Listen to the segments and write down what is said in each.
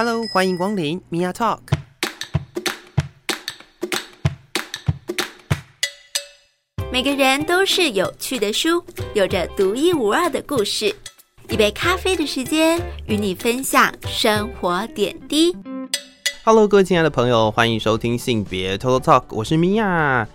Hello，欢迎光临 Mia Talk。每个人都是有趣的书，有着独一无二的故事。一杯咖啡的时间，与你分享生活点滴。Hello，各位亲爱的朋友，欢迎收听性别 Total Talk，我是 Mia。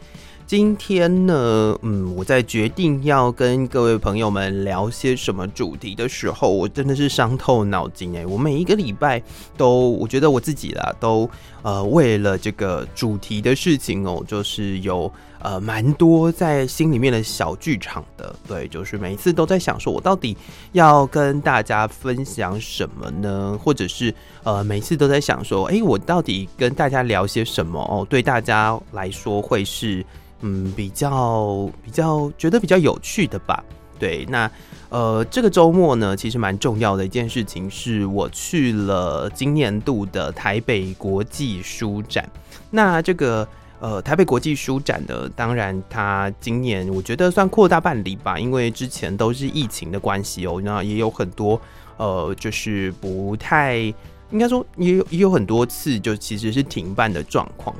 今天呢，嗯，我在决定要跟各位朋友们聊些什么主题的时候，我真的是伤透脑筋哎！我每一个礼拜都，我觉得我自己啦，都呃为了这个主题的事情哦，就是有呃蛮多在心里面的小剧场的。对，就是每一次都在想说，我到底要跟大家分享什么呢？或者是呃，每次都在想说，哎，我到底跟大家聊些什么哦？对大家来说会是。嗯，比较比较觉得比较有趣的吧。对，那呃，这个周末呢，其实蛮重要的一件事情是我去了今年度的台北国际书展。那这个呃，台北国际书展呢，当然它今年我觉得算扩大办理吧，因为之前都是疫情的关系哦，那也有很多呃，就是不太应该说也有也有很多次就其实是停办的状况。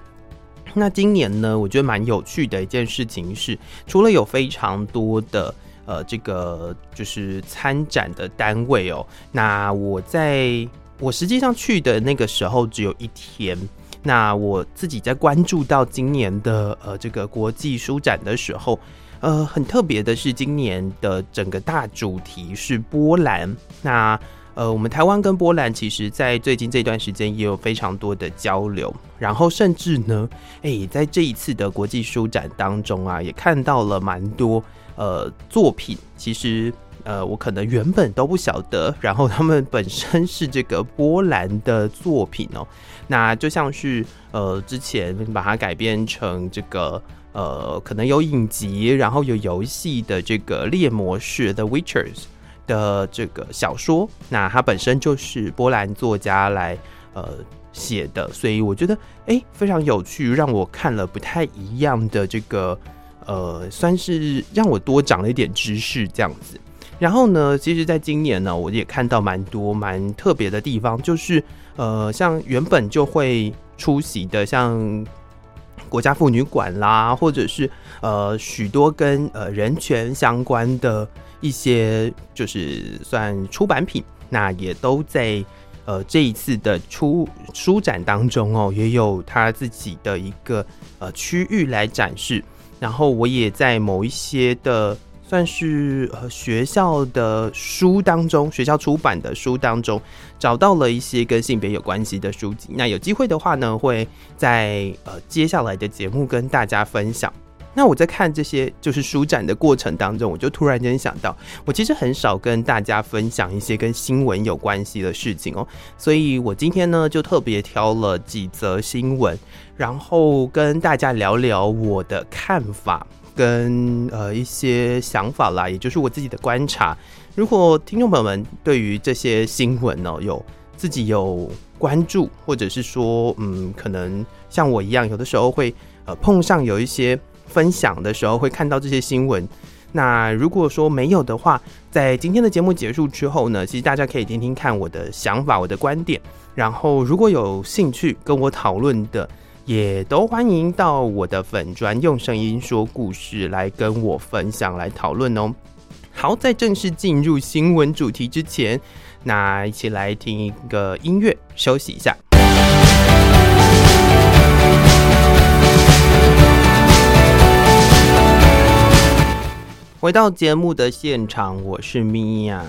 那今年呢，我觉得蛮有趣的一件事情是，除了有非常多的呃这个就是参展的单位哦，那我在我实际上去的那个时候只有一天，那我自己在关注到今年的呃这个国际书展的时候，呃很特别的是今年的整个大主题是波兰，那。呃，我们台湾跟波兰其实，在最近这段时间也有非常多的交流，然后甚至呢，哎，在这一次的国际书展当中啊，也看到了蛮多呃作品。其实，呃，我可能原本都不晓得，然后他们本身是这个波兰的作品哦。那就像是呃，之前把它改编成这个呃，可能有影集，然后有游戏的这个猎魔士 The Witchers。的这个小说，那它本身就是波兰作家来呃写的，所以我觉得哎非常有趣，让我看了不太一样的这个呃，算是让我多长了一点知识这样子。然后呢，其实在今年呢，我也看到蛮多蛮特别的地方，就是呃，像原本就会出席的，像国家妇女馆啦，或者是呃许多跟呃人权相关的。一些就是算出版品，那也都在呃这一次的出书展当中哦，也有他自己的一个呃区域来展示。然后我也在某一些的算是呃学校的书当中，学校出版的书当中，找到了一些跟性别有关系的书籍。那有机会的话呢，会在呃接下来的节目跟大家分享。那我在看这些就是书展的过程当中，我就突然间想到，我其实很少跟大家分享一些跟新闻有关系的事情哦，所以我今天呢就特别挑了几则新闻，然后跟大家聊聊我的看法跟呃一些想法啦，也就是我自己的观察。如果听众朋友们对于这些新闻呢有自己有关注，或者是说嗯可能像我一样，有的时候会呃碰上有一些。分享的时候会看到这些新闻。那如果说没有的话，在今天的节目结束之后呢，其实大家可以听听看我的想法、我的观点。然后如果有兴趣跟我讨论的，也都欢迎到我的粉专用声音说故事来跟我分享、来讨论哦。好，在正式进入新闻主题之前，那一起来听一个音乐，休息一下。回到节目的现场，我是米娅。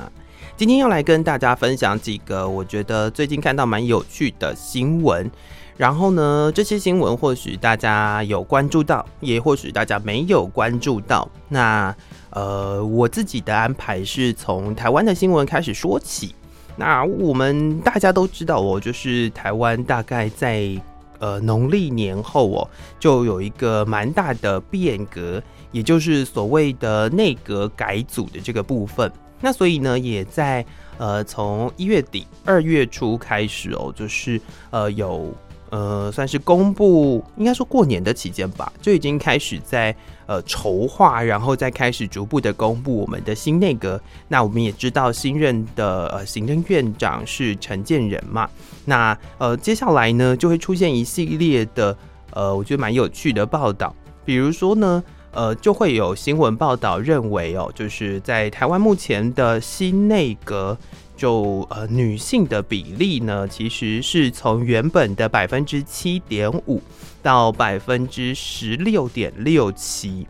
今天要来跟大家分享几个我觉得最近看到蛮有趣的新闻。然后呢，这些新闻或许大家有关注到，也或许大家没有关注到。那呃，我自己的安排是从台湾的新闻开始说起。那我们大家都知道，哦就是台湾大概在呃农历年后哦，就有一个蛮大的变革。也就是所谓的内阁改组的这个部分，那所以呢，也在呃从一月底二月初开始哦，就是呃有呃，算是公布，应该说过年的期间吧，就已经开始在呃筹划，然后再开始逐步的公布我们的新内阁。那我们也知道新任的呃行政院长是陈建仁嘛，那呃接下来呢就会出现一系列的呃我觉得蛮有趣的报道，比如说呢呃就会有新闻报道认为哦，就是在台湾目前的新内阁。就呃，女性的比例呢，其实是从原本的百分之七点五到百分之十六点六七。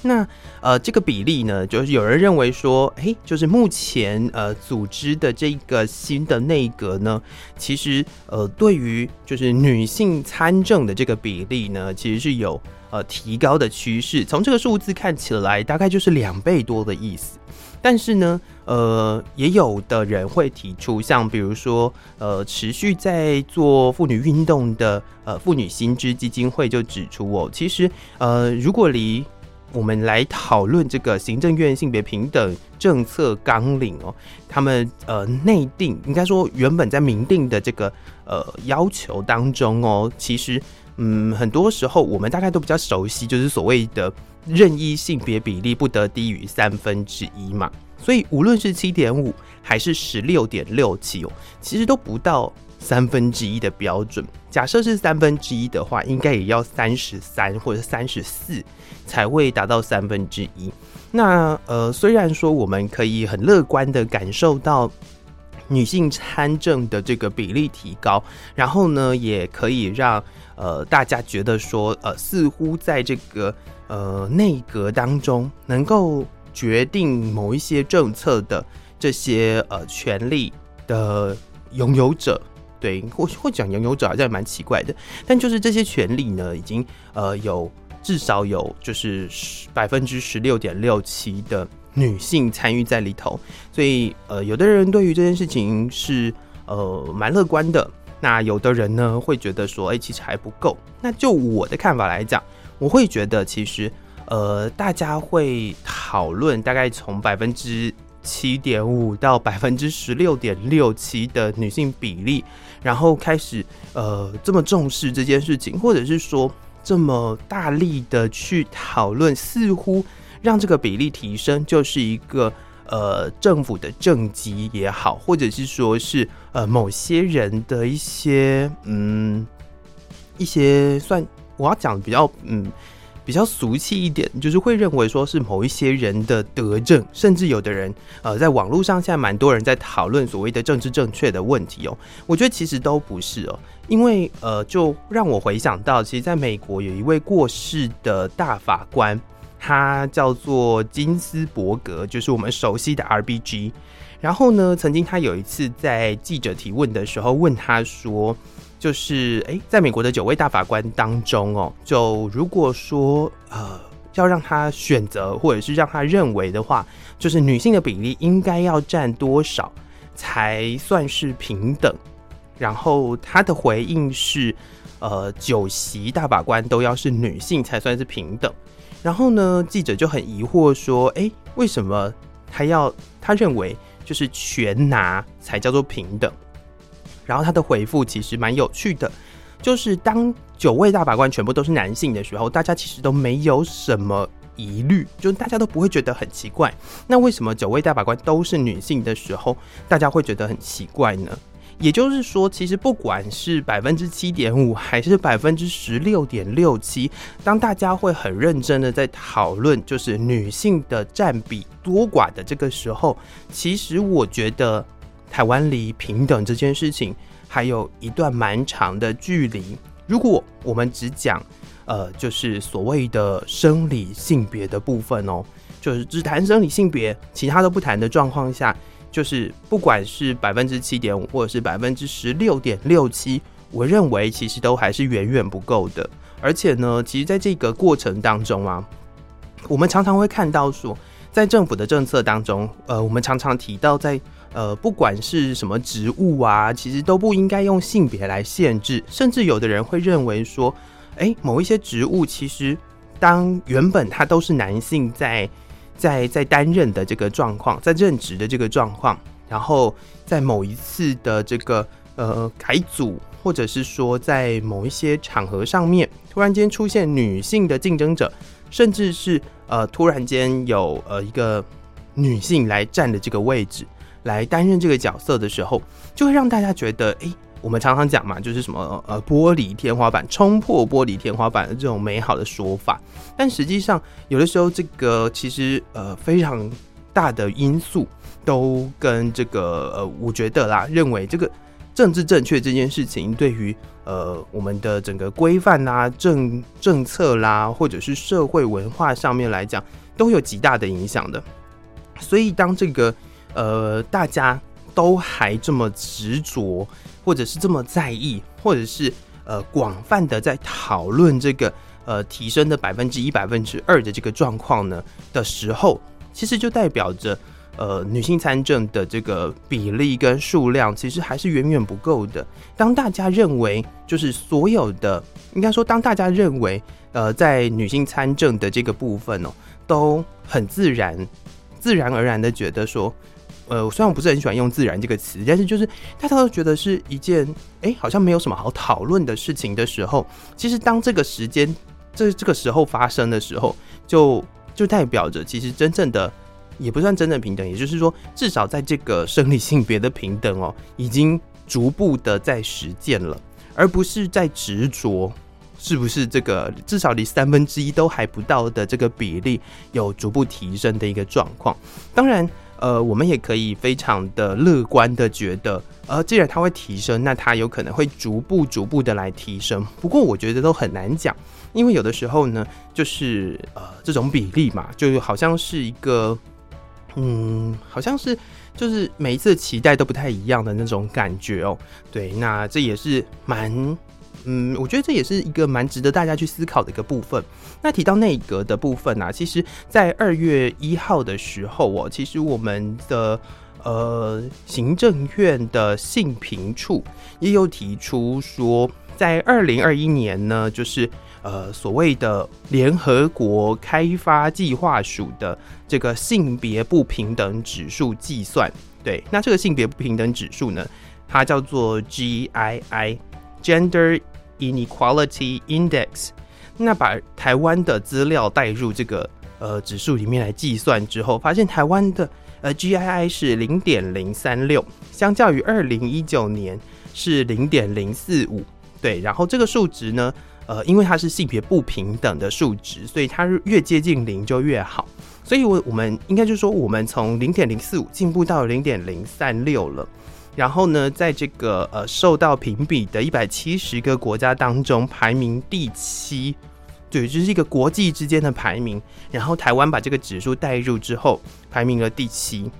那呃，这个比例呢，就是有人认为说，哎，就是目前呃组织的这个新的内阁呢，其实呃，对于就是女性参政的这个比例呢，其实是有呃提高的趋势。从这个数字看起来，大概就是两倍多的意思。但是呢，呃，也有的人会提出，像比如说，呃，持续在做妇女运动的呃妇女新知基金会就指出哦，其实呃，如果离我们来讨论这个行政院性别平等政策纲领哦，他们呃内定应该说原本在明定的这个呃要求当中哦，其实嗯很多时候我们大概都比较熟悉，就是所谓的。任意性别比例不得低于三分之一嘛，所以无论是七点五还是十六点六七哦，其实都不到三分之一的标准。假设是三分之一的话，应该也要三十三或者三十四才会达到三分之一。那呃，虽然说我们可以很乐观的感受到女性参政的这个比例提高，然后呢，也可以让呃大家觉得说呃，似乎在这个。呃，内阁当中能够决定某一些政策的这些呃权力的拥有者，对，或或讲拥有者好像蛮奇怪的，但就是这些权利呢，已经呃有至少有就是百分之十六点六七的女性参与在里头，所以呃，有的人对于这件事情是呃蛮乐观的，那有的人呢会觉得说，哎，其实还不够。那就我的看法来讲。我会觉得，其实，呃，大家会讨论大概从百分之七点五到百分之十六点六七的女性比例，然后开始呃这么重视这件事情，或者是说这么大力的去讨论，似乎让这个比例提升就是一个呃政府的政绩也好，或者是说是呃某些人的一些嗯一些算。我要讲比较嗯比较俗气一点，就是会认为说是某一些人的德政，甚至有的人呃在网络上现在蛮多人在讨论所谓的政治正确的问题哦。我觉得其实都不是哦，因为呃就让我回想到，其实在美国有一位过世的大法官，他叫做金斯伯格，就是我们熟悉的 R B G。然后呢，曾经他有一次在记者提问的时候问他说。就是哎，在美国的九位大法官当中哦，就如果说呃要让他选择，或者是让他认为的话，就是女性的比例应该要占多少才算是平等？然后他的回应是，呃，九席大法官都要是女性才算是平等。然后呢，记者就很疑惑说，哎，为什么他要他认为就是全拿才叫做平等？然后他的回复其实蛮有趣的，就是当九位大法官全部都是男性的时候，大家其实都没有什么疑虑，就大家都不会觉得很奇怪。那为什么九位大法官都是女性的时候，大家会觉得很奇怪呢？也就是说，其实不管是百分之七点五还是百分之十六点六七，当大家会很认真的在讨论就是女性的占比多寡的这个时候，其实我觉得。台湾离平等这件事情还有一段蛮长的距离。如果我们只讲，呃，就是所谓的生理性别的部分哦，就是只谈生理性别，其他都不谈的状况下，就是不管是百分之七点五，或者是百分之十六点六七，我认为其实都还是远远不够的。而且呢，其实在这个过程当中啊，我们常常会看到说，在政府的政策当中，呃，我们常常提到在。呃，不管是什么职务啊，其实都不应该用性别来限制。甚至有的人会认为说，哎，某一些职务其实当原本他都是男性在在在担任的这个状况，在任职的这个状况，然后在某一次的这个呃改组，或者是说在某一些场合上面突然间出现女性的竞争者，甚至是呃突然间有呃一个女性来占的这个位置，来担任这个角色的时候，就会让大家觉得，哎。我们常常讲嘛，就是什么呃玻璃天花板冲破玻璃天花板的这种美好的说法，但实际上有的时候这个其实呃非常大的因素都跟这个呃我觉得啦，认为这个政治正确这件事情对于呃我们的整个规范啦、政政策啦，或者是社会文化上面来讲，都有极大的影响的。所以当这个呃大家都还这么执着。或者是这么在意，或者是呃广泛的在讨论这个呃提升的百分之一、百分之二的这个状况呢的时候，其实就代表着呃女性参政的这个比例跟数量其实还是远远不够的。当大家认为就是所有的，应该说当大家认为呃在女性参政的这个部分哦都很自然、自然而然的觉得说。呃，虽然我不是很喜欢用“自然”这个词，但是就是大家都觉得是一件哎，好像没有什么好讨论的事情的时候，其实当这个时间这这个时候发生的时候，就就代表着其实真正的也不算真正平等，也就是说，至少在这个生理性别的平等哦，已经逐步的在实践了，而不是在执着是不是这个至少离三分之一都还不到的这个比例有逐步提升的一个状况，当然。呃，我们也可以非常的乐观的觉得，呃，既然它会提升，那它有可能会逐步逐步的来提升。不过我觉得都很难讲，因为有的时候呢，就是呃这种比例嘛，就好像是一个，嗯，好像是就是每一次期待都不太一样的那种感觉哦。对，那这也是蛮。嗯，我觉得这也是一个蛮值得大家去思考的一个部分。那提到内阁的部分呢，其实，在二月一号的时候哦，其实我们的呃行政院的性平处也有提出说，在二零二一年呢，就是呃所谓的联合国开发计划署的这个性别不平等指数计算。对，那这个性别不平等指数呢，它叫做 GII Gender。Inequality Index，那把台湾的资料带入这个呃指数里面来计算之后，发现台湾的呃 GII 是零点零三六，相较于二零一九年是零点零四五。对，然后这个数值呢，呃，因为它是性别不平等的数值，所以它越接近零就越好。所以，我我们应该就说，我们从零点零四五进步到零点零三六了。然后呢，在这个呃受到评比的一百七十个国家当中，排名第七，对，就是一个国际之间的排名。然后台湾把这个指数带入之后，排名了第七，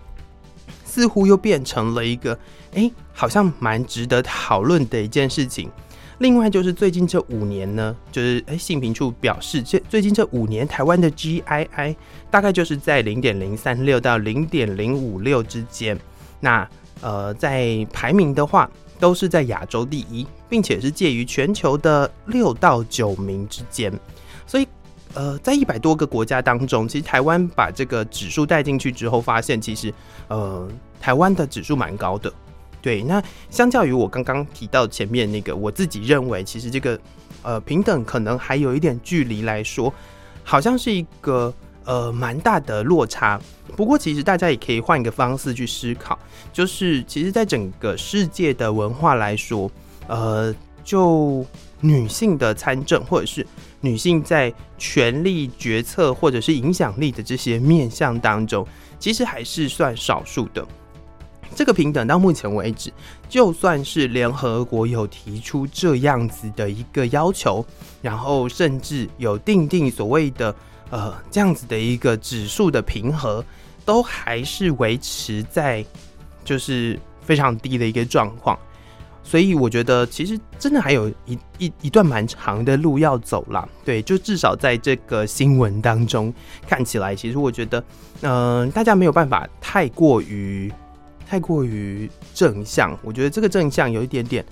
似乎又变成了一个哎，好像蛮值得讨论的一件事情。另外就是最近这五年呢，就是哎，性平处表示，这最近这五年台湾的 GII 大概就是在零点零三六到零点零五六之间。那呃，在排名的话，都是在亚洲第一，并且是介于全球的六到九名之间。所以，呃，在一百多个国家当中，其实台湾把这个指数带进去之后，发现其实，呃，台湾的指数蛮高的。对，那相较于我刚刚提到前面那个，我自己认为，其实这个呃平等可能还有一点距离来说，好像是一个。呃，蛮大的落差。不过，其实大家也可以换一个方式去思考，就是其实，在整个世界的文化来说，呃，就女性的参政，或者是女性在权力决策或者是影响力的这些面向当中，其实还是算少数的。这个平等到目前为止，就算是联合国有提出这样子的一个要求，然后甚至有定定所谓的。呃，这样子的一个指数的平和，都还是维持在就是非常低的一个状况，所以我觉得其实真的还有一一一段蛮长的路要走啦。对，就至少在这个新闻当中看起来，其实我觉得，嗯，大家没有办法太过于太过于正向，我觉得这个正向有一点点。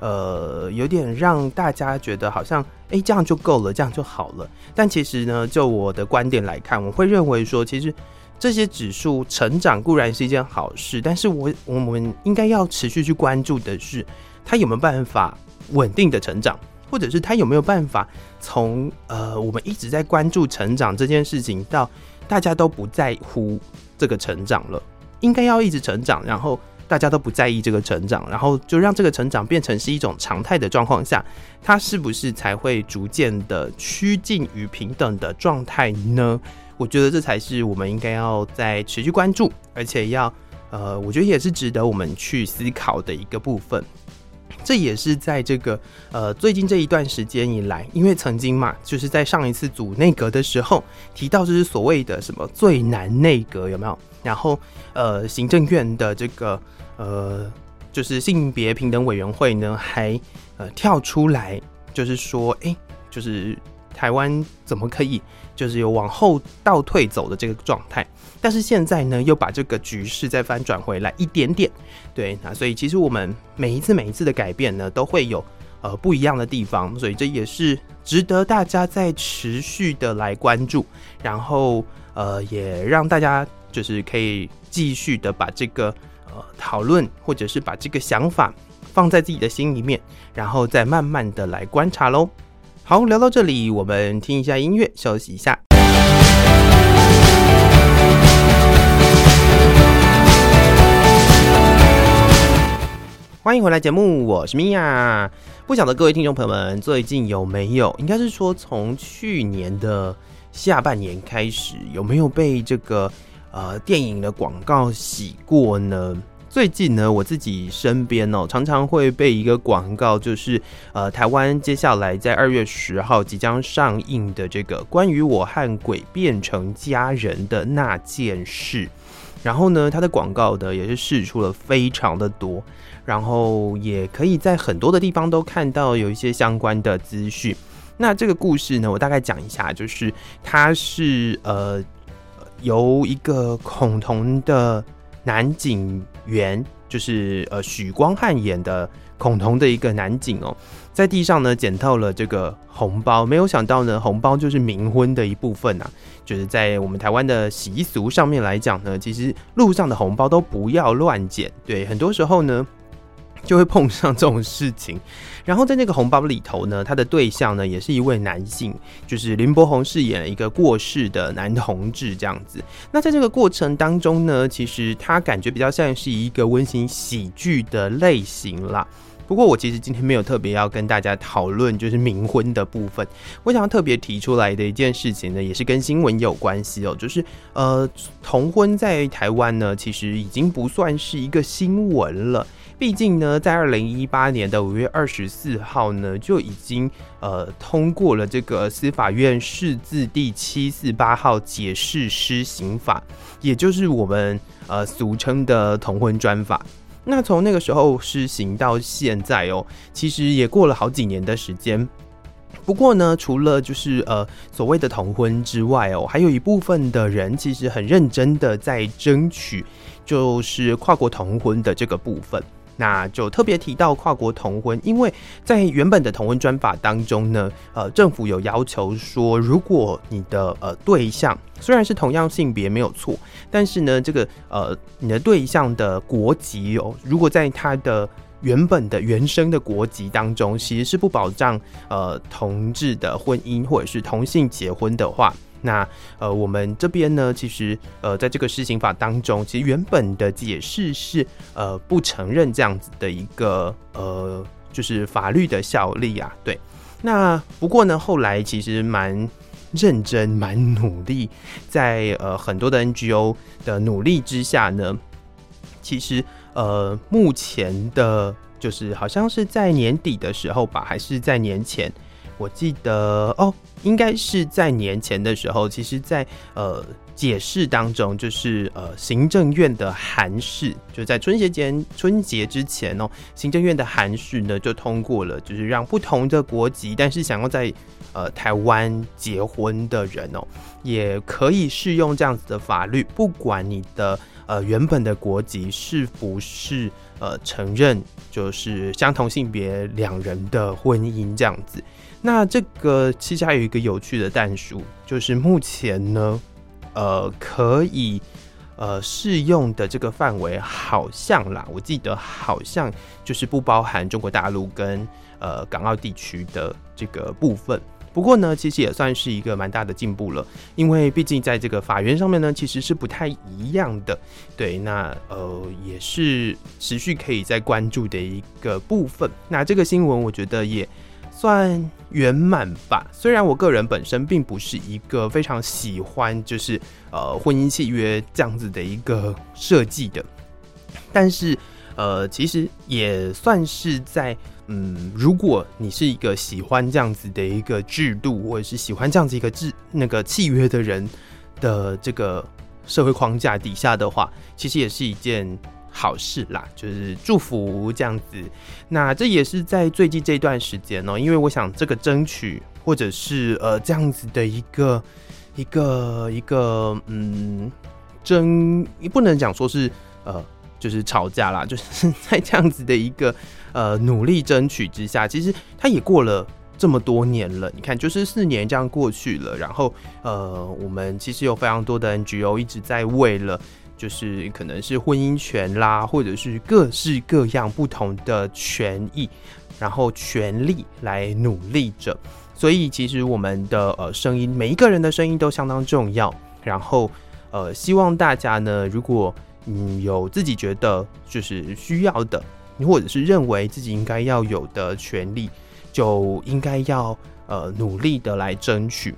呃，有点让大家觉得好像，哎，这样就够了，这样就好了。但其实呢，就我的观点来看，我会认为说，其实这些指数成长固然是一件好事，但是我我们应该要持续去关注的是，它有没有办法稳定的成长，或者是它有没有办法从呃我们一直在关注成长这件事情，到大家都不在乎这个成长了，应该要一直成长，然后大家都不在意这个成长，然后就让这个成长变成是一种常态的状况下，它是不是才会逐渐的趋近于平等的状态呢？我觉得这才是我们应该要在持续关注，而且要呃，我觉得也是值得我们去思考的一个部分。这也是在这个呃最近这一段时间以来，因为曾经嘛，就是在上一次组内阁的时候提到，就是所谓的什么最难内阁有没有？然后呃，行政院的这个呃，就是性别平等委员会呢，还呃跳出来，就是说，哎，就是台湾怎么可以？就是有往后倒退走的这个状态，但是现在呢，又把这个局势再翻转回来一点点，对，那所以其实我们每一次每一次的改变呢，都会有呃不一样的地方，所以这也是值得大家在持续的来关注，然后呃也让大家就是可以继续的把这个呃讨论或者是把这个想法放在自己的心里面，然后再慢慢的来观察喽。好，聊到这里，我们听一下音乐，休息一下。欢迎回来节目，我是米娅。不晓得各位听众朋友们最近有没有，应该是说从去年的下半年开始，有没有被这个呃电影的广告洗过呢？最近呢，我自己身边哦，常常会被一个广告，就是呃，台湾接下来在二月十号即将上映的这个关于我和鬼变成家人的那件事。然后呢，它的广告的也是试出了非常的多，然后也可以在很多的地方都看到有一些相关的资讯。那这个故事呢，我大概讲一下，就是它是呃由一个恐同的。男警员就是呃许光汉演的孔同的一个男警哦，在地上呢捡到了这个红包，没有想到呢红包就是冥婚的一部分呐，就是在我们台湾的习俗上面来讲呢，其实路上的红包都不要乱捡，对，很多时候呢。就会碰上这种事情，然后在那个红包里头呢，他的对象呢也是一位男性，就是林柏宏饰演一个过世的男同志这样子。那在这个过程当中呢，其实他感觉比较像是一个温馨喜剧的类型啦。不过我其实今天没有特别要跟大家讨论就是冥婚的部分，我想要特别提出来的一件事情呢，也是跟新闻有关系哦，就是呃同婚在台湾呢，其实已经不算是一个新闻了。毕竟呢，在二零一八年的五月二十四号呢，就已经呃通过了这个司法院释字第七四八号解释施行法，也就是我们呃俗称的同婚专法。那从那个时候施行到现在哦，其实也过了好几年的时间。不过呢，除了就是呃所谓的同婚之外哦，还有一部分的人其实很认真的在争取，就是跨国同婚的这个部分。那就特别提到跨国同婚，因为在原本的同婚专法当中呢，呃，政府有要求说，如果你的呃对象虽然是同样性别没有错，但是呢，这个呃你的对象的国籍哦，如果在他的原本的原生的国籍当中，其实是不保障呃同志的婚姻或者是同性结婚的话。那呃，我们这边呢，其实呃，在这个施行法当中，其实原本的解释是呃，不承认这样子的一个呃，就是法律的效力啊。对，那不过呢，后来其实蛮认真、蛮努力，在呃很多的 NGO 的努力之下呢，其实呃，目前的，就是好像是在年底的时候吧，还是在年前。我记得哦，应该是在年前的时候，其实，在呃解释当中，就是呃行政院的函释，就在春节前春节之前哦，行政院的函释呢就通过了，就是让不同的国籍，但是想要在呃台湾结婚的人哦，也可以适用这样子的法律，不管你的呃原本的国籍是不是呃承认，就是相同性别两人的婚姻这样子。那这个其实还有一个有趣的弹数，就是目前呢，呃可以呃适用的这个范围好像啦，我记得好像就是不包含中国大陆跟呃港澳地区的这个部分。不过呢，其实也算是一个蛮大的进步了，因为毕竟在这个法源上面呢，其实是不太一样的。对，那呃也是持续可以在关注的一个部分。那这个新闻我觉得也算圆满吧。虽然我个人本身并不是一个非常喜欢就是呃婚姻契约这样子的一个设计的，但是呃其实也算是在。嗯，如果你是一个喜欢这样子的一个制度，或者是喜欢这样子一个制那个契约的人的这个社会框架底下的话，其实也是一件好事啦，就是祝福这样子。那这也是在最近这段时间呢，因为我想这个争取或者是呃这样子的一个一个一个嗯争，不能讲说是呃就是吵架啦，就是在这样子的一个。呃，努力争取之下，其实他也过了这么多年了。你看，就是四年这样过去了，然后呃，我们其实有非常多的 NGO 一直在为了，就是可能是婚姻权啦，或者是各式各样不同的权益，然后权利来努力着。所以，其实我们的呃声音，每一个人的声音都相当重要。然后，呃，希望大家呢，如果嗯有自己觉得就是需要的。或者是认为自己应该要有的权利，就应该要呃努力的来争取。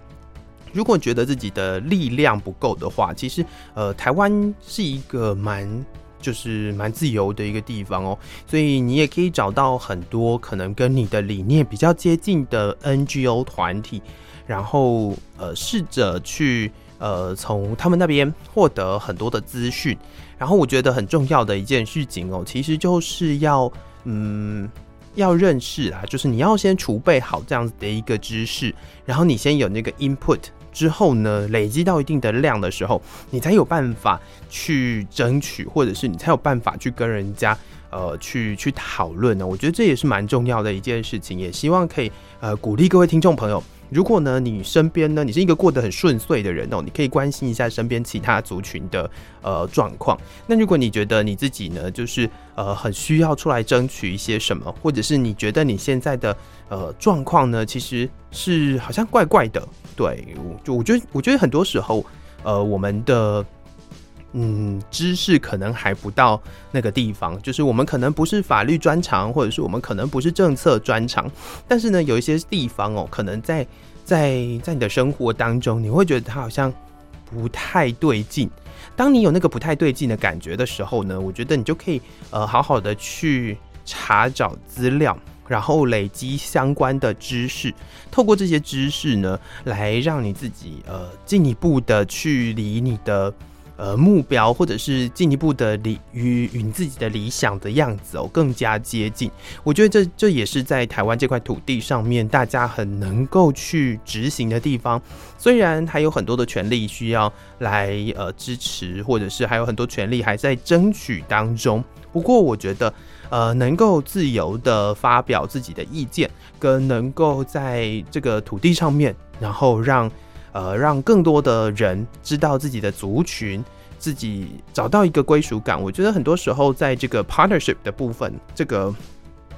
如果觉得自己的力量不够的话，其实呃台湾是一个蛮就是蛮自由的一个地方哦，所以你也可以找到很多可能跟你的理念比较接近的 NGO 团体，然后呃试着去呃从他们那边获得很多的资讯。然后我觉得很重要的一件事情哦，其实就是要嗯要认识啊，就是你要先储备好这样子的一个知识，然后你先有那个 input 之后呢，累积到一定的量的时候，你才有办法去争取，或者是你才有办法去跟人家呃去去讨论呢。我觉得这也是蛮重要的一件事情，也希望可以呃鼓励各位听众朋友。如果呢，你身边呢，你是一个过得很顺遂的人哦，你可以关心一下身边其他族群的呃状况。那如果你觉得你自己呢，就是呃很需要出来争取一些什么，或者是你觉得你现在的呃状况呢，其实是好像怪怪的，对，我就我觉得我觉得很多时候呃我们的。嗯，知识可能还不到那个地方，就是我们可能不是法律专长，或者是我们可能不是政策专长，但是呢，有一些地方哦，可能在在在你的生活当中，你会觉得它好像不太对劲。当你有那个不太对劲的感觉的时候呢，我觉得你就可以呃好好的去查找资料，然后累积相关的知识，透过这些知识呢，来让你自己呃进一步的去离你的。呃，目标或者是进一步的理与与自己的理想的样子哦更加接近。我觉得这这也是在台湾这块土地上面，大家很能够去执行的地方。虽然还有很多的权利需要来呃支持，或者是还有很多权利还在争取当中。不过，我觉得呃能够自由的发表自己的意见，跟能够在这个土地上面，然后让。呃，让更多的人知道自己的族群，自己找到一个归属感。我觉得很多时候，在这个 partnership 的部分，这个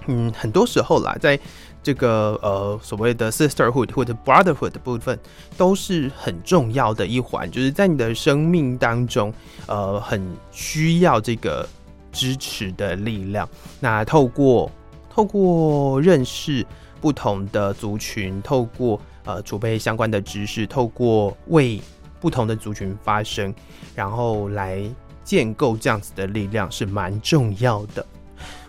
嗯，很多时候啦，在这个呃所谓的 sisterhood 或者 brotherhood 的部分，都是很重要的一环。就是在你的生命当中，呃，很需要这个支持的力量。那透过透过认识不同的族群，透过呃，储备相关的知识，透过为不同的族群发声，然后来建构这样子的力量是蛮重要的。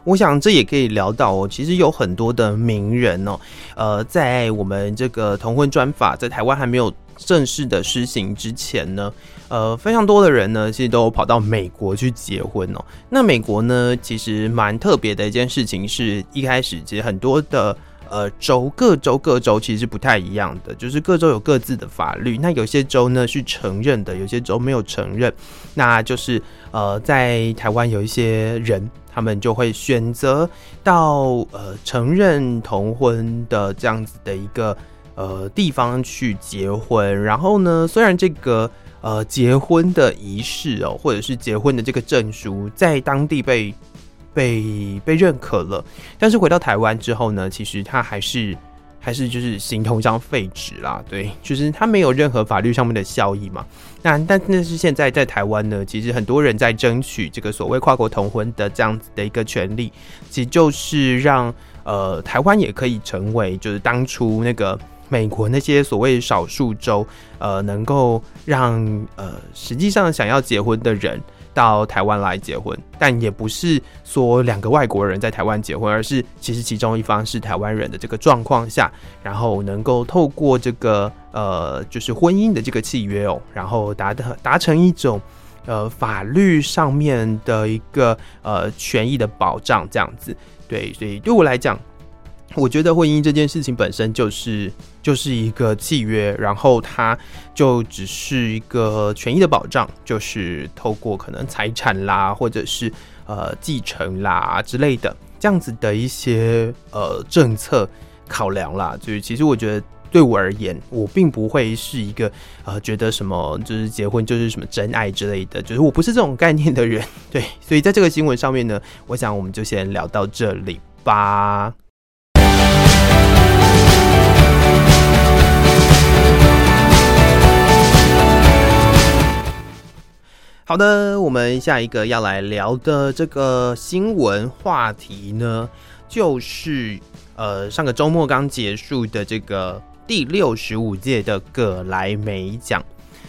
我想这也可以聊到哦，其实有很多的名人哦，呃，在我们这个同婚专法在台湾还没有正式的施行之前呢，呃，非常多的人呢，其实都跑到美国去结婚哦。那美国呢，其实蛮特别的一件事情，是一开始其实很多的。呃，州各州各州其实是不太一样的，就是各州有各自的法律。那有些州呢是承认的，有些州没有承认。那就是呃，在台湾有一些人，他们就会选择到呃承认同婚的这样子的一个呃地方去结婚。然后呢，虽然这个呃结婚的仪式哦，或者是结婚的这个证书，在当地被被被认可了，但是回到台湾之后呢，其实他还是。还是就是形同一张废纸啦，对，就是他没有任何法律上面的效益嘛。那但那是现在在台湾呢，其实很多人在争取这个所谓跨国同婚的这样子的一个权利，其实就是让呃台湾也可以成为就是当初那个美国那些所谓少数州呃能够让呃实际上想要结婚的人。到台湾来结婚，但也不是说两个外国人在台湾结婚，而是其实其中一方是台湾人的这个状况下，然后能够透过这个呃，就是婚姻的这个契约哦，然后达的达成一种呃法律上面的一个呃权益的保障，这样子。对，所以对我来讲。我觉得婚姻这件事情本身就是就是一个契约，然后它就只是一个权益的保障，就是透过可能财产啦，或者是呃继承啦之类的这样子的一些呃政策考量啦。就是其实我觉得对我而言，我并不会是一个呃觉得什么就是结婚就是什么真爱之类的，就是我不是这种概念的人。对，所以在这个新闻上面呢，我想我们就先聊到这里吧。好的，我们下一个要来聊的这个新闻话题呢，就是呃上个周末刚结束的这个第六十五届的葛莱美奖。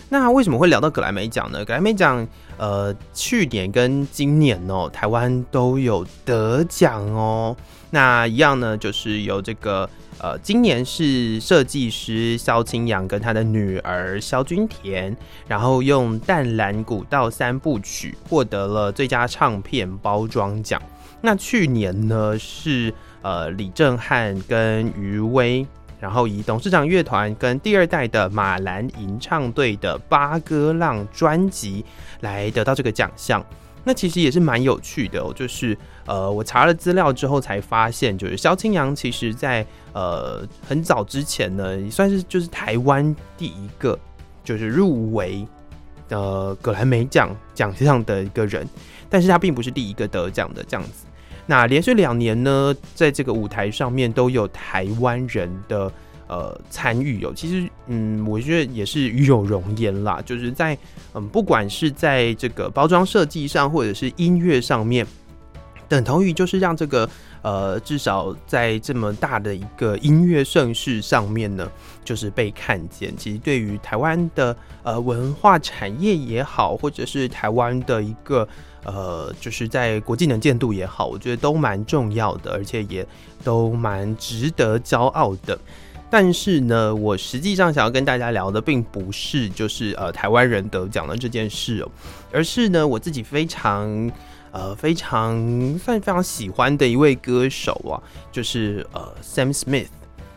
那为什么会聊到葛莱美奖呢？葛莱美奖呃去年跟今年哦，台湾都有得奖哦。那一样呢，就是有这个。呃，今年是设计师萧清扬跟他的女儿萧君田，然后用《淡蓝古道三部曲》获得了最佳唱片包装奖。那去年呢是呃李正翰跟余威，然后以董事长乐团跟第二代的马兰吟唱队的《八哥浪》专辑来得到这个奖项。那其实也是蛮有趣的哦，就是呃，我查了资料之后才发现，就是萧清扬其实在呃很早之前呢，也算是就是台湾第一个就是入围的格莱美奖奖项的一个人，但是他并不是第一个得奖的这样子。那连续两年呢，在这个舞台上面都有台湾人的。呃，参与有，其实嗯，我觉得也是与有荣焉啦。就是在嗯，不管是在这个包装设计上，或者是音乐上面，等同于就是让这个呃，至少在这么大的一个音乐盛世上面呢，就是被看见。其实对于台湾的呃文化产业也好，或者是台湾的一个呃，就是在国际能见度也好，我觉得都蛮重要的，而且也都蛮值得骄傲的。但是呢，我实际上想要跟大家聊的，并不是就是呃台湾人得奖的这件事哦，而是呢我自己非常呃非常算非常喜欢的一位歌手啊，就是呃 Sam Smith。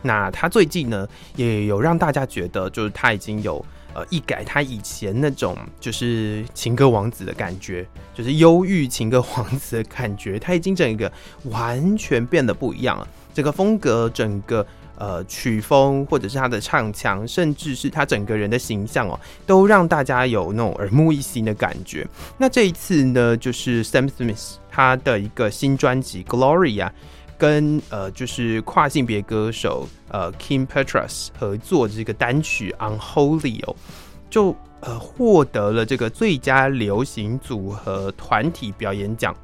那他最近呢也有让大家觉得，就是他已经有呃一改他以前那种就是情歌王子的感觉，就是忧郁情歌王子的感觉，他已经整个完全变得不一样了，这个风格整个。呃，曲风或者是他的唱腔，甚至是他整个人的形象哦，都让大家有那种耳目一新的感觉。那这一次呢，就是 Sam Smith 他的一个新专辑《Glory》啊，跟呃就是跨性别歌手呃 Kim Petras 合作这个单曲《Unholy》哦，就呃获得了这个最佳流行组合团体表演奖。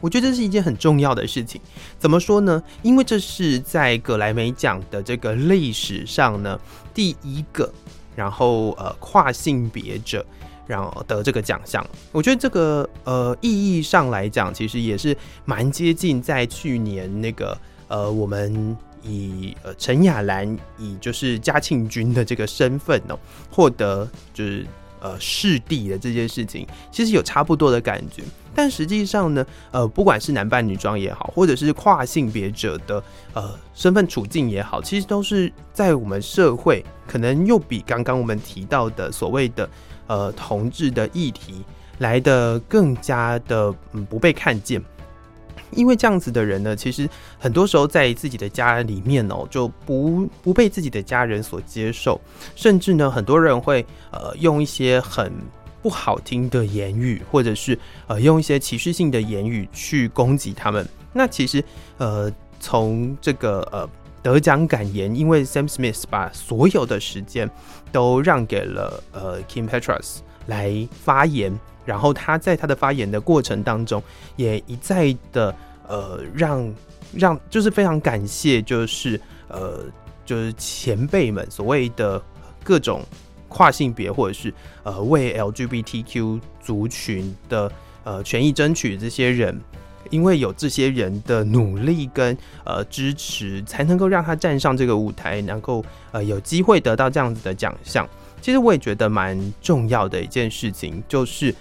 我觉得这是一件很重要的事情，怎么说呢？因为这是在格莱美奖的这个历史上呢，第一个，然后呃跨性别者，然后得这个奖项。我觉得这个呃意义上来讲，其实也是蛮接近在去年那个呃我们以呃陈雅兰以就是嘉庆君的这个身份哦，获得就是呃视帝的这件事情，其实有差不多的感觉。但实际上呢，呃，不管是男扮女装也好，或者是跨性别者的呃身份处境也好，其实都是在我们社会可能又比刚刚我们提到的所谓的呃同志的议题来的更加的嗯不被看见。因为这样子的人呢，其实很多时候在自己的家里面哦，就不不被自己的家人所接受，甚至呢，很多人会呃用一些很不好听的言语，或者是呃用一些歧视性的言语去攻击他们。那其实呃从这个呃得奖感言，因为 Sam Smith 把所有的时间都让给了呃 Kim Petras 来发言。然后他在他的发言的过程当中，也一再的呃让让就是非常感谢，就是呃就是前辈们所谓的各种跨性别或者是呃为 LGBTQ 族群的呃权益争取这些人，因为有这些人的努力跟呃支持，才能够让他站上这个舞台，能够呃有机会得到这样子的奖项。其实我也觉得蛮重要的一件事情，就是。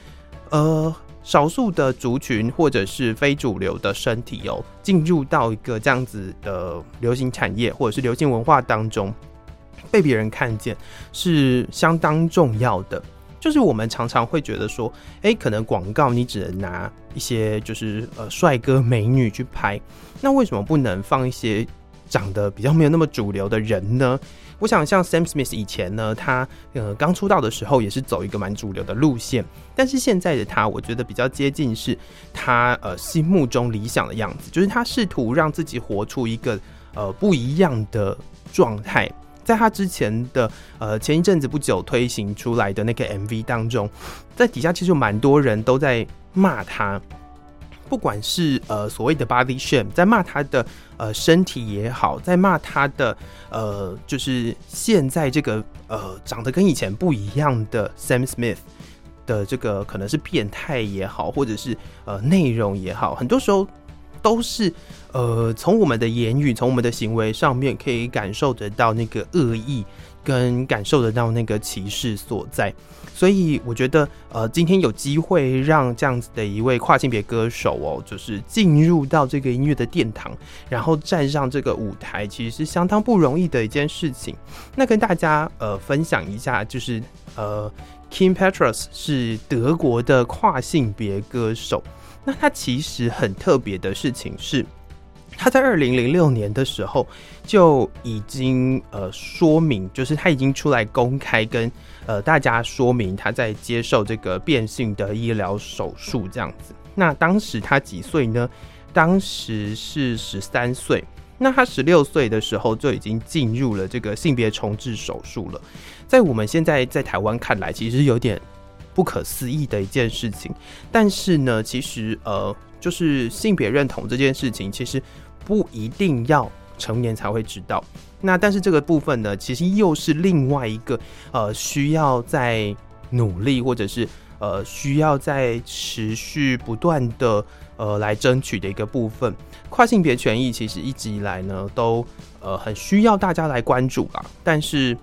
呃，少数的族群或者是非主流的身体哦，进入到一个这样子的流行产业或者是流行文化当中，被别人看见是相当重要的。就是我们常常会觉得说，哎，可能广告你只能拿一些就是呃帅哥美女去拍，那为什么不能放一些长得比较没有那么主流的人呢？我想像 Sam Smith 以前呢，他呃刚出道的时候也是走一个蛮主流的路线，但是现在的他，我觉得比较接近是他呃心目中理想的样子，就是他试图让自己活出一个呃不一样的状态。在他之前的呃前一阵子不久推行出来的那个 MV 当中，在底下其实有蛮多人都在骂他。不管是呃所谓的 body shame，在骂他的呃身体也好，在骂他的呃就是现在这个呃长得跟以前不一样的 Sam Smith 的这个可能是变态也好，或者是呃内容也好，很多时候都是呃从我们的言语、从我们的行为上面可以感受得到那个恶意。跟感受得到那个歧视所在，所以我觉得，呃，今天有机会让这样子的一位跨性别歌手哦，就是进入到这个音乐的殿堂，然后站上这个舞台，其实是相当不容易的一件事情。那跟大家呃分享一下，就是呃，Kim Petras 是德国的跨性别歌手，那他其实很特别的事情是。他在二零零六年的时候就已经呃说明，就是他已经出来公开跟呃大家说明他在接受这个变性的医疗手术这样子。那当时他几岁呢？当时是十三岁。那他十六岁的时候就已经进入了这个性别重置手术了。在我们现在在台湾看来，其实有点不可思议的一件事情。但是呢，其实呃，就是性别认同这件事情，其实。不一定要成年才会知道，那但是这个部分呢，其实又是另外一个呃需要在努力，或者是呃需要在持续不断的呃来争取的一个部分。跨性别权益其实一直以来呢，都呃很需要大家来关注啦。但是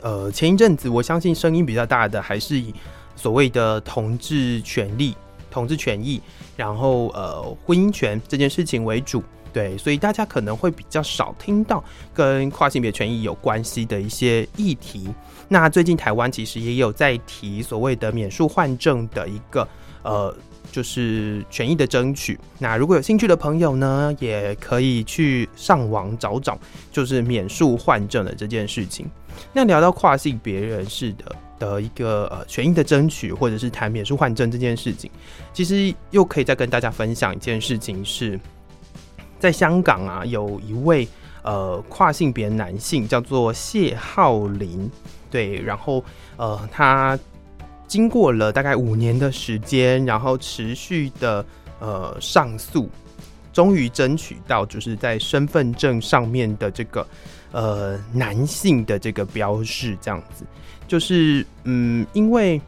呃前一阵子，我相信声音比较大的还是以所谓的同志权利、同志权益，然后呃婚姻权这件事情为主。对，所以大家可能会比较少听到跟跨性别权益有关系的一些议题。那最近台湾其实也有在提所谓的免术换证的一个呃，就是权益的争取。那如果有兴趣的朋友呢，也可以去上网找找，就是免术换证的这件事情。那聊到跨性别人士的的一个呃权益的争取，或者是谈免术换证这件事情，其实又可以再跟大家分享一件事情是。在香港啊，有一位呃跨性别男性叫做谢浩林，对，然后呃他经过了大概五年的时间，然后持续的呃上诉，终于争取到就是在身份证上面的这个呃男性的这个标示，这样子，就是嗯因为。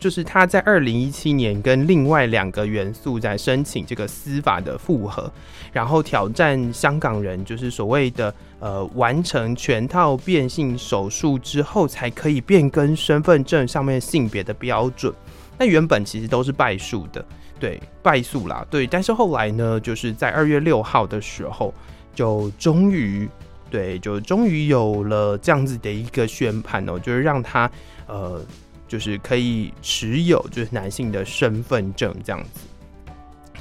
就是他在二零一七年跟另外两个元素在申请这个司法的复核，然后挑战香港人，就是所谓的呃完成全套变性手术之后才可以变更身份证上面性别的标准。那原本其实都是败诉的，对败诉啦，对。但是后来呢，就是在二月六号的时候，就终于对，就终于有了这样子的一个宣判哦，就是让他呃。就是可以持有就是男性的身份证这样子，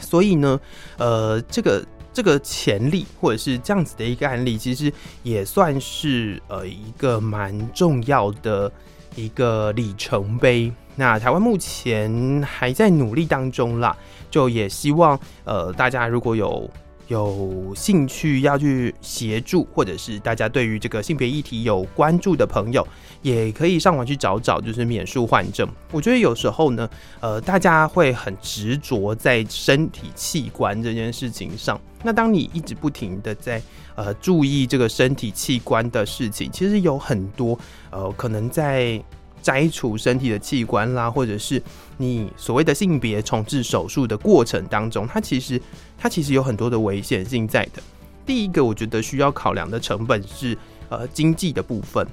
所以呢，呃，这个这个潜力或者是这样子的一个案例，其实也算是呃一个蛮重要的一个里程碑。那台湾目前还在努力当中啦，就也希望呃大家如果有有兴趣要去协助，或者是大家对于这个性别议题有关注的朋友，也可以上网去找找，就是免术换证。我觉得有时候呢，呃，大家会很执着在身体器官这件事情上。那当你一直不停的在呃注意这个身体器官的事情，其实有很多呃可能在。摘除身体的器官啦，或者是你所谓的性别重置手术的过程当中，它其实它其实有很多的危险性在的。第一个，我觉得需要考量的成本是呃经济的部分，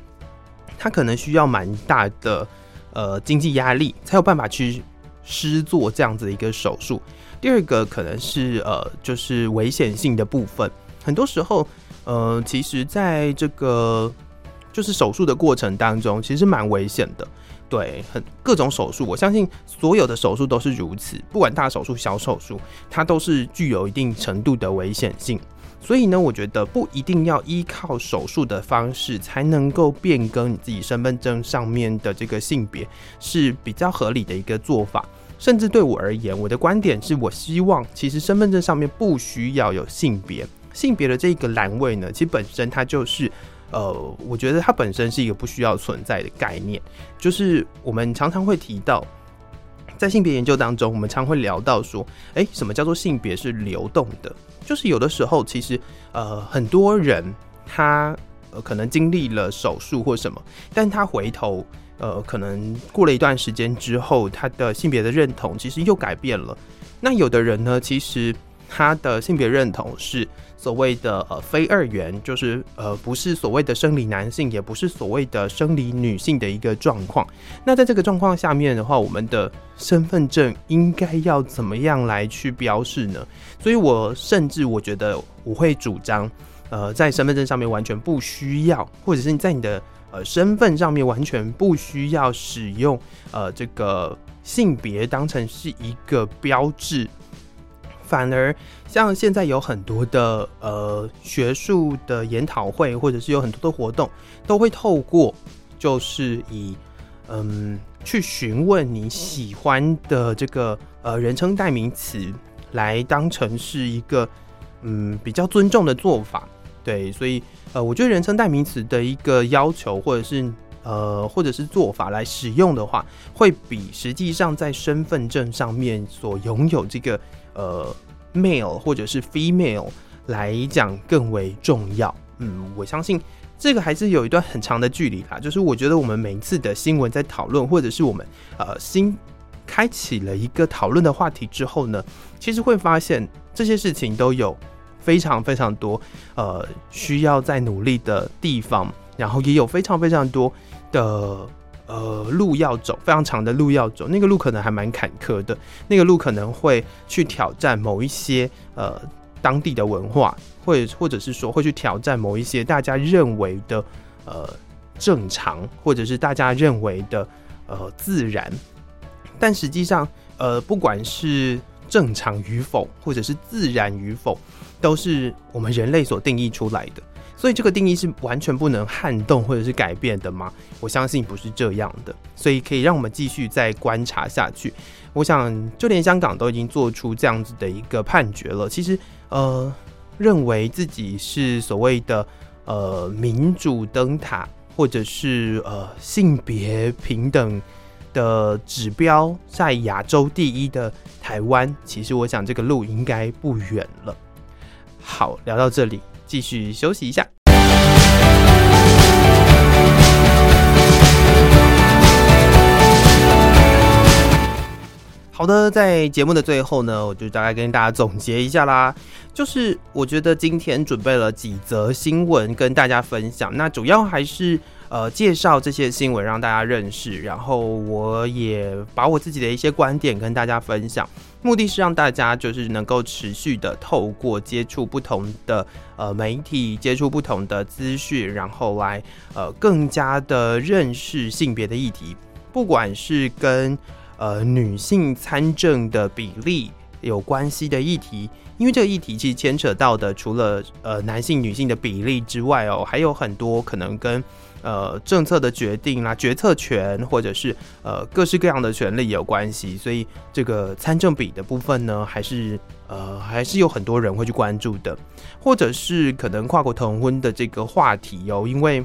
它可能需要蛮大的呃经济压力，才有办法去施做这样子的一个手术。第二个可能是呃就是危险性的部分，很多时候呃其实在这个。就是手术的过程当中，其实蛮危险的。对，很各种手术，我相信所有的手术都是如此，不管大手术、小手术，它都是具有一定程度的危险性。所以呢，我觉得不一定要依靠手术的方式才能够变更你自己身份证上面的这个性别，是比较合理的一个做法。甚至对我而言，我的观点是我希望，其实身份证上面不需要有性别，性别的这个栏位呢，其实本身它就是。呃，我觉得它本身是一个不需要存在的概念。就是我们常常会提到，在性别研究当中，我们常会聊到说，哎，什么叫做性别是流动的？就是有的时候，其实呃，很多人他呃可能经历了手术或什么，但他回头呃，可能过了一段时间之后，他的性别的认同其实又改变了。那有的人呢，其实。他的性别认同是所谓的呃非二元，就是呃不是所谓的生理男性，也不是所谓的生理女性的一个状况。那在这个状况下面的话，我们的身份证应该要怎么样来去标示呢？所以我甚至我觉得我会主张，呃，在身份证上面完全不需要，或者是你在你的呃身份上面完全不需要使用呃这个性别当成是一个标志。反而，像现在有很多的呃学术的研讨会，或者是有很多的活动，都会透过就是以嗯去询问你喜欢的这个呃人称代名词，来当成是一个嗯比较尊重的做法。对，所以呃，我觉得人称代名词的一个要求，或者是呃或者是做法来使用的话，会比实际上在身份证上面所拥有这个。呃，male 或者是 female 来讲更为重要。嗯，我相信这个还是有一段很长的距离啦。就是我觉得我们每一次的新闻在讨论，或者是我们呃新开启了一个讨论的话题之后呢，其实会发现这些事情都有非常非常多呃需要在努力的地方，然后也有非常非常多的。呃，路要走，非常长的路要走，那个路可能还蛮坎坷的，那个路可能会去挑战某一些呃当地的文化，或者或者是说会去挑战某一些大家认为的呃正常，或者是大家认为的呃自然，但实际上呃不管是正常与否，或者是自然与否，都是我们人类所定义出来的。所以这个定义是完全不能撼动或者是改变的吗？我相信不是这样的。所以可以让我们继续再观察下去。我想，就连香港都已经做出这样子的一个判决了。其实，呃，认为自己是所谓的呃民主灯塔，或者是呃性别平等的指标，在亚洲第一的台湾，其实我想这个路应该不远了。好，聊到这里。继续休息一下。好的，在节目的最后呢，我就大概跟大家总结一下啦。就是我觉得今天准备了几则新闻跟大家分享，那主要还是。呃，介绍这些新闻让大家认识，然后我也把我自己的一些观点跟大家分享，目的是让大家就是能够持续的透过接触不同的呃媒体，接触不同的资讯，然后来呃更加的认识性别的议题，不管是跟呃女性参政的比例有关系的议题，因为这个议题其实牵扯到的除了呃男性女性的比例之外哦，还有很多可能跟呃政策的决定啦、决策权或者是呃各式各样的权利有关系，所以这个参政比的部分呢，还是呃还是有很多人会去关注的，或者是可能跨国同婚的这个话题哦，因为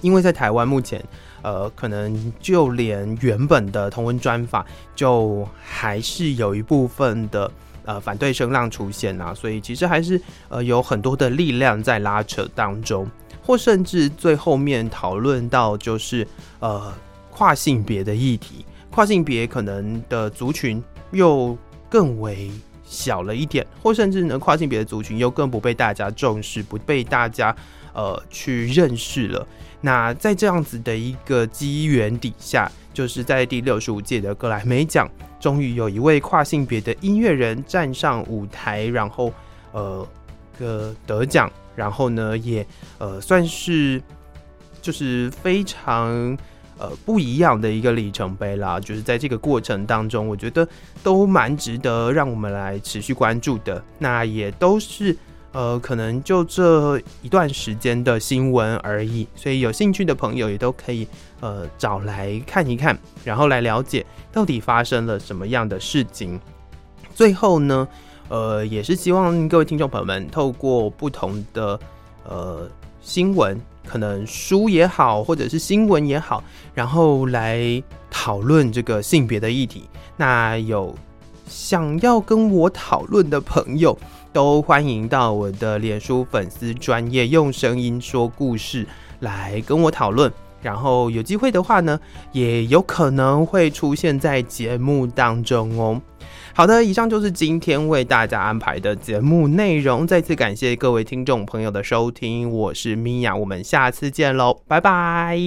因为在台湾目前。呃，可能就连原本的同婚专法，就还是有一部分的呃反对声浪出现啊，所以其实还是呃有很多的力量在拉扯当中，或甚至最后面讨论到就是呃跨性别的议题，跨性别可能的族群又更为小了一点，或甚至呢跨性别的族群又更不被大家重视，不被大家呃去认识了。那在这样子的一个机缘底下，就是在第六十五届的格莱美奖，终于有一位跨性别的音乐人站上舞台，然后呃个得奖，然后呢也呃算是就是非常呃不一样的一个里程碑啦。就是在这个过程当中，我觉得都蛮值得让我们来持续关注的。那也都是。呃，可能就这一段时间的新闻而已，所以有兴趣的朋友也都可以呃找来看一看，然后来了解到底发生了什么样的事情。最后呢，呃，也是希望各位听众朋友们透过不同的呃新闻，可能书也好，或者是新闻也好，然后来讨论这个性别的议题。那有想要跟我讨论的朋友。都欢迎到我的脸书粉丝专业用声音说故事来跟我讨论，然后有机会的话呢，也有可能会出现在节目当中哦。好的，以上就是今天为大家安排的节目内容，再次感谢各位听众朋友的收听，我是米娅，我们下次见喽，拜拜。